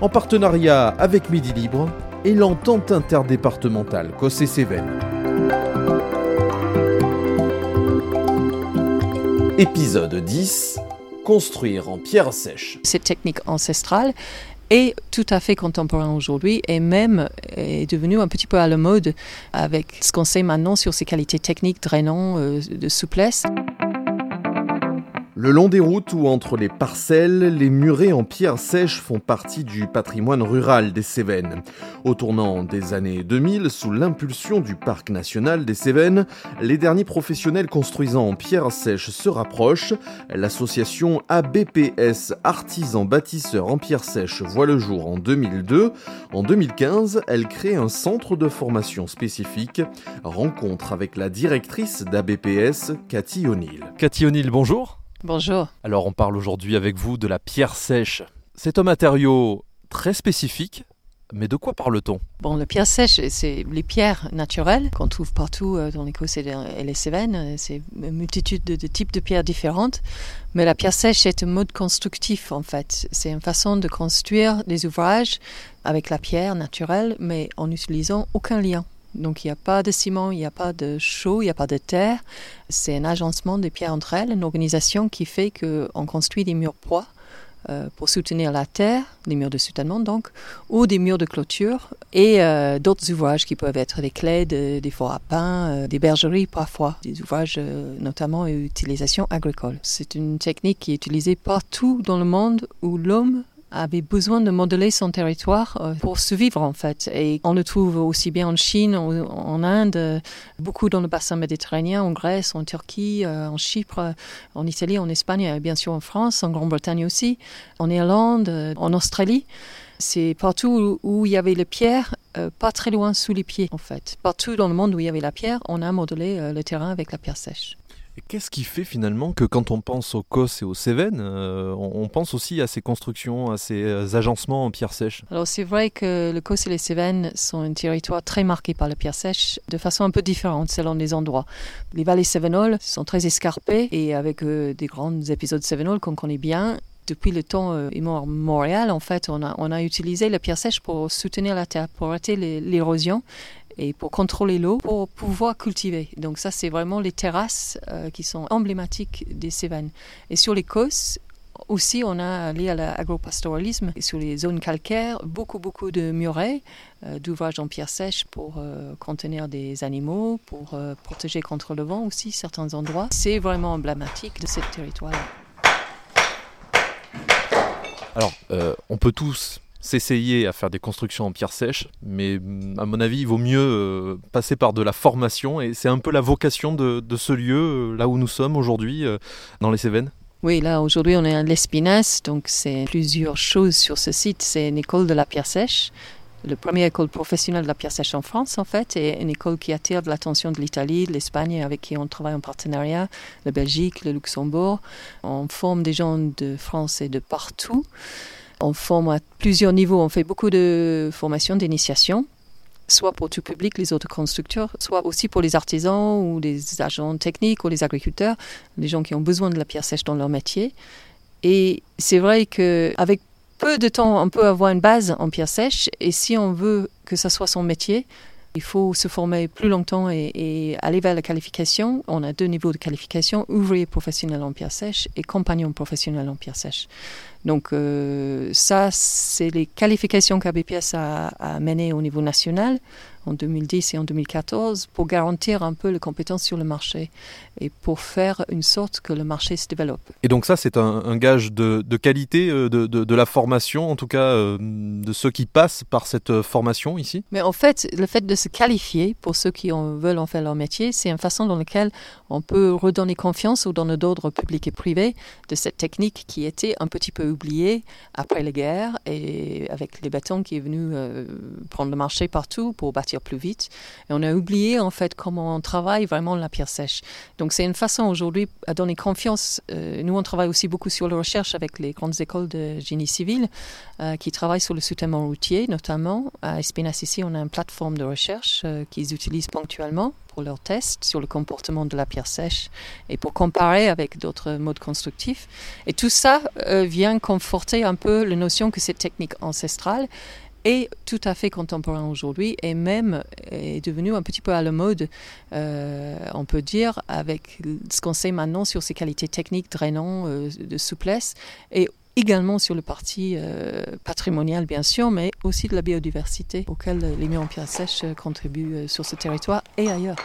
en partenariat avec Midi Libre et l'entente interdépartementale Cossé-Cévennes. Épisode 10 Construire en pierre sèche. Cette technique ancestrale est tout à fait contemporaine aujourd'hui et même est devenue un petit peu à la mode avec ce qu'on sait maintenant sur ses qualités techniques drainant euh, de souplesse. Le long des routes ou entre les parcelles, les murets en pierre sèche font partie du patrimoine rural des Cévennes. Au tournant des années 2000, sous l'impulsion du Parc national des Cévennes, les derniers professionnels construisant en pierre sèche se rapprochent. L'association ABPS Artisans Bâtisseurs en pierre sèche voit le jour en 2002. En 2015, elle crée un centre de formation spécifique. Rencontre avec la directrice d'ABPS, Cathy O'Neill. Cathy O'Neill, bonjour. Bonjour. Alors on parle aujourd'hui avec vous de la pierre sèche. C'est un matériau très spécifique, mais de quoi parle-t-on? Bon, la pierre sèche, c'est les pierres naturelles qu'on trouve partout euh, dans l'Écosse et les Cévennes. C'est une multitude de, types de pierres différentes. Mais la pierre sèche est un mode constructif, en fait. C'est une façon de construire des ouvrages avec la pierre naturelle, mais en n'utilisant aucun lien. Donc il n'y a pas de ciment, il n'y a pas de chaux, il n'y a pas de terre. C'est un agencement des pierres entre elles, une organisation qui fait qu'on construit des murs poids euh, pour soutenir la terre, des murs de soutènement donc, ou des murs de clôture et euh, d'autres ouvrages qui peuvent être des clés, des fours à pain, euh, des bergeries parfois, des ouvrages notamment à utilisation agricole. C'est une technique qui est utilisée partout dans le monde où l'homme avait besoin de modeler son territoire euh, pour survivre en fait. Et on le trouve aussi bien en Chine, en, Inde, beaucoup dans le bassin méditerranéen, en Grèce, en Turquie, euh, en Chypre, en Italie, en Espagne, bien sûr en France, en Grande-Bretagne aussi, en Irlande, euh, en Australie. C'est partout où il y avait la pierre, pas très loin sous les pieds en fait. Partout dans le monde où il y avait la pierre, on a modelé le terrain avec la pierre sèche qu'est-ce qui fait finalement que quand on pense aux Cos et aux Cévennes, euh, on, pense aussi à ces constructions, à ces euh, agencements en pierre sèche? Alors c'est vrai que le Cos et les Cévennes sont un territoire très marqué par la pierre sèche, de façon un peu différente selon les endroits. Les vallées cévenoles sont très escarpées et avec euh, des grands épisodes cévenols qu'on connaît bien, depuis le temps immémorial, en fait, on a utilisé la pierre sèche pour soutenir la terre, pour arrêter l'érosion et pour contrôler l'eau, pour pouvoir cultiver. Donc ça, c'est vraiment les terrasses euh, qui sont emblématiques des Cévennes. Et sur les côtes, aussi, on a lié à l'agropastoralisme sur les zones calcaires beaucoup, beaucoup de murets, euh, d'ouvrages en pierre sèche pour euh, contenir des animaux, pour protéger contre le vent aussi certains endroits. C'est vraiment emblématique de ce territoire-là. Alors, on peut tous s'essayer à faire des constructions en pierre sèche, mais à mon avis, il vaut mieux euh, passer par de la formation, et c'est un peu la vocation de, ce lieu, euh, là où nous sommes aujourd'hui, euh, dans les Cévennes. Oui, là aujourd'hui on est à l'Espinasse, donc c'est plusieurs choses sur ce site. C'est une école de la pierre sèche, la première école professionnelle de la pierre sèche en France en fait, et une école qui attire de l'attention de l'Italie, de l'Espagne, avec qui on travaille en partenariat, la Belgique, le Luxembourg. On forme des gens de France et de partout. On forme à plusieurs niveaux. On fait beaucoup de formations d'initiation, soit pour tout public, les autres constructeurs, soit aussi pour les artisans ou les agents techniques ou les agriculteurs, les gens qui ont besoin de la pierre sèche dans leur métier. Et c'est vrai qu'avec peu de temps, on peut avoir une base en pierre sèche. Et si on veut que ça soit son métier, il faut se former plus longtemps et, aller vers la qualification. On a deux niveaux de qualification, ouvrier professionnel en pierre sèche et compagnon professionnel en pierre sèche. Donc euh, ça, c'est les qualifications qu'ABPS a, a menées au niveau national. En 2010 et en 2014 pour garantir un peu les compétences sur le marché et pour faire une sorte que le marché se développe. Et donc ça, c'est un, gage de, qualité euh, de, de, la formation, en tout cas euh, de ceux qui passent par cette formation ici? Mais en fait, le fait de se qualifier pour ceux qui en veulent en faire leur métier, c'est une façon dans laquelle on peut redonner confiance aux donneurs d'ordre public et privé de cette technique qui était un petit peu oubliée après les guerres et avec les bâtons qui est venu euh, prendre le marché partout pour bâtir plus vite. Et on a oublié en fait comment on travaille vraiment la pierre sèche. Donc c'est une façon aujourd'hui à donner confiance. Euh, nous on travaille aussi beaucoup sur la recherche avec les grandes écoles de génie civil euh, qui travaillent sur le soutènement routier notamment. À Espinasse ici on a une plateforme de recherche qu'ils utilisent ponctuellement pour leurs tests sur le comportement de la pierre sèche et pour comparer avec d'autres modes constructifs. Et tout ça vient conforter un peu la notion que cette technique ancestrale est tout à fait contemporain aujourd'hui et même est devenu un petit peu à la mode, euh, on peut dire, avec ce qu'on sait maintenant sur ses qualités techniques drainant, euh, de souplesse et également sur le parti euh, patrimonial bien sûr, mais aussi de la biodiversité auquel les murs en pierre sèche contribuent sur ce territoire et ailleurs.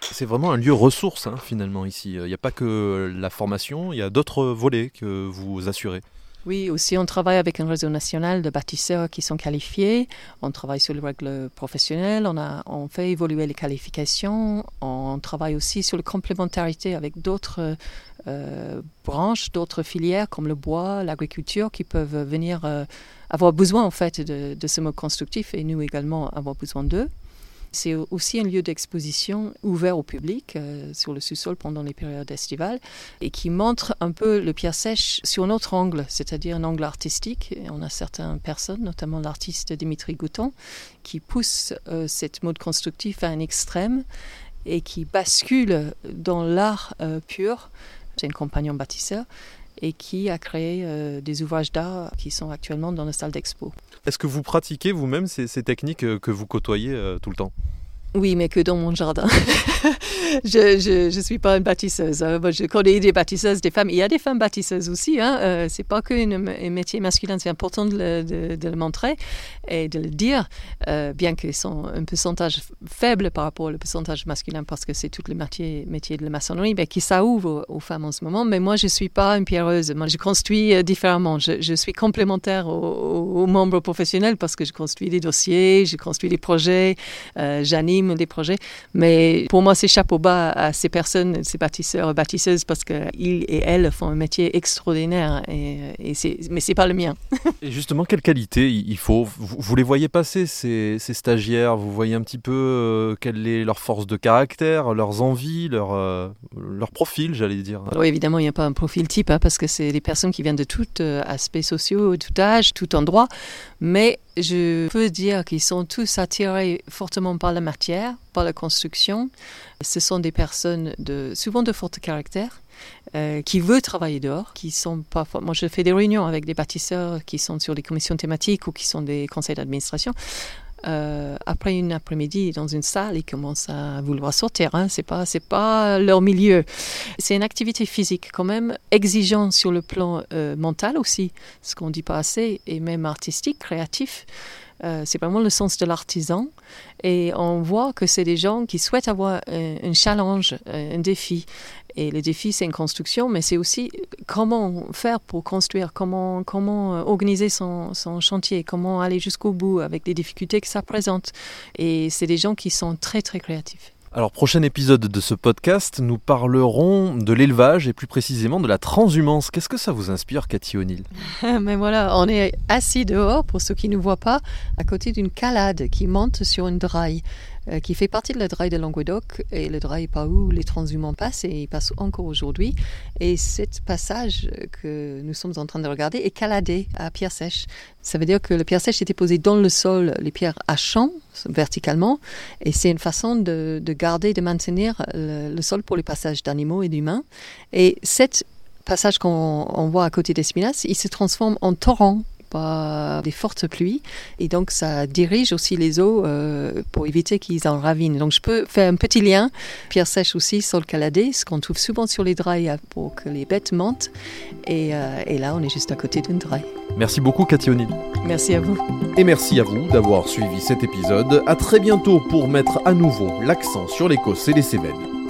C'est vraiment un lieu ressource hein, finalement ici. Il n'y a pas que la formation, il y a d'autres volets que vous assurez. Oui, aussi on travaille avec un réseau national de bâtisseurs qui sont qualifiés. On travaille sur les règles professionnelles, on, fait évoluer les qualifications. On travaille aussi sur la complémentarité avec d'autres euh, branches, d'autres filières comme le bois, l'agriculture qui peuvent venir euh, avoir besoin en fait de, de ce mode constructif et nous également avoir besoin d'eux. C'est aussi un lieu d'exposition ouvert au public euh, sur le sous-sol pendant les périodes estivales et qui montre un peu le pierre sèche sur notre angle, c'est-à-dire un angle artistique. On a certaines personnes, notamment l'artiste Dimitri Gouton, qui pousse euh, cette mode constructif à un extrême et qui bascule dans l'art euh, pur. C'est un compagnon bâtisseur et qui a créé euh, des ouvrages d'art qui sont actuellement dans la salle d'expo. Est-ce que vous pratiquez vous-même ces, techniques euh, que vous côtoyez euh, tout le temps? Oui, mais que dans mon jardin. je ne suis pas une bâtisseuse. Hein. je connais des bâtisseuses, des femmes. Il y a des femmes bâtisseuses aussi. Hein. Euh, c'est pas qu'un métier masculin. C'est important de le, de, le, montrer et de le dire, euh, bien qu'ils sont un pourcentage faible par rapport au pourcentage masculin, parce que c'est tous les métiers, métiers de la maçonnerie, mais qui s'ouvre aux, femmes en ce moment. Mais moi, je suis pas une pierreuse. Moi, je construis euh, différemment. Je, je suis complémentaire aux, membres professionnels parce que je construis des dossiers, je construis des projets, euh, j'anime des projets. Mais pour moi, c'est chapeau bas à ces personnes, ces bâtisseurs et bâtisseuses, parce qu'ils et elles font un métier extraordinaire. Et, et c'est, mais c'est pas le mien. et justement, quelle qualité il faut? Vous, les voyez passer, ces, ces, stagiaires? Vous voyez un petit peu euh, quelle est leur force de caractère, leurs envies, leur, euh, leur profil, j'allais dire? Oui, évidemment, il n'y a pas un profil type, hein, parce que c'est des personnes qui viennent de tout euh, aspect sociaux, tout âge, tout endroit. Mais je peux dire qu'ils sont tous attirés fortement par la matière, par la construction. Ce sont des personnes de, souvent de fort caractère. Euh, qui veulent travailler dehors, qui sont parfois. Moi, je fais des réunions avec des bâtisseurs qui sont sur des commissions thématiques ou qui sont des conseils d'administration. Euh, après une après-midi dans une salle, ils commencent à vouloir sortir. Hein. C'est pas, c'est pas leur milieu. C'est une activité physique quand même exigeante sur le plan euh, mental aussi, ce qu'on dit pas assez, et même artistique, créatif. Euh, c'est vraiment le sens de l'artisan. Et on voit que c'est des gens qui souhaitent avoir un, challenge, un défi. Et le défi, c'est une construction, mais c'est aussi comment faire pour construire, comment, comment euh, organiser son, son chantier, comment aller jusqu'au bout avec les difficultés que ça présente. Et c'est des gens qui sont très, très créatifs. Alors, prochain épisode de ce podcast, nous parlerons de l'élevage et plus précisément de la transhumance. Qu'est-ce que ça vous inspire, Cathy O'Neill Mais voilà, on est assis dehors, pour ceux qui ne voient pas, à côté d'une calade qui monte sur une draille. Euh, qui fait partie de la draille de Languedoc. Et le draille par où les transhumants passent, et ils passent encore aujourd'hui. Et ce passage que nous sommes en train de regarder est caladé à pierre sèche. Ça veut dire que le pierre sèche était posé dans le sol, les pierres à champ, verticalement. Et c'est une façon de, de, garder, de maintenir le, sol pour les passages d'animaux et d'humains. Et cette passage qu'on voit à côté d'Espinas, il se transforme en torrent pas des fortes pluies. Et donc, ça dirige aussi les eaux euh, pour éviter qu'ils en ravinent. Donc, je peux faire un petit lien. Pierre sèche aussi, sol caladé, ce qu'on trouve souvent sur les drailles pour que les bêtes montent. Et, euh, et là, on est juste à côté d'une draille. Merci beaucoup Cathy O'Neill. Merci à vous. Et merci à vous d'avoir suivi cet épisode. À très bientôt pour mettre à nouveau l'accent sur l'Écosse et les Cévennes.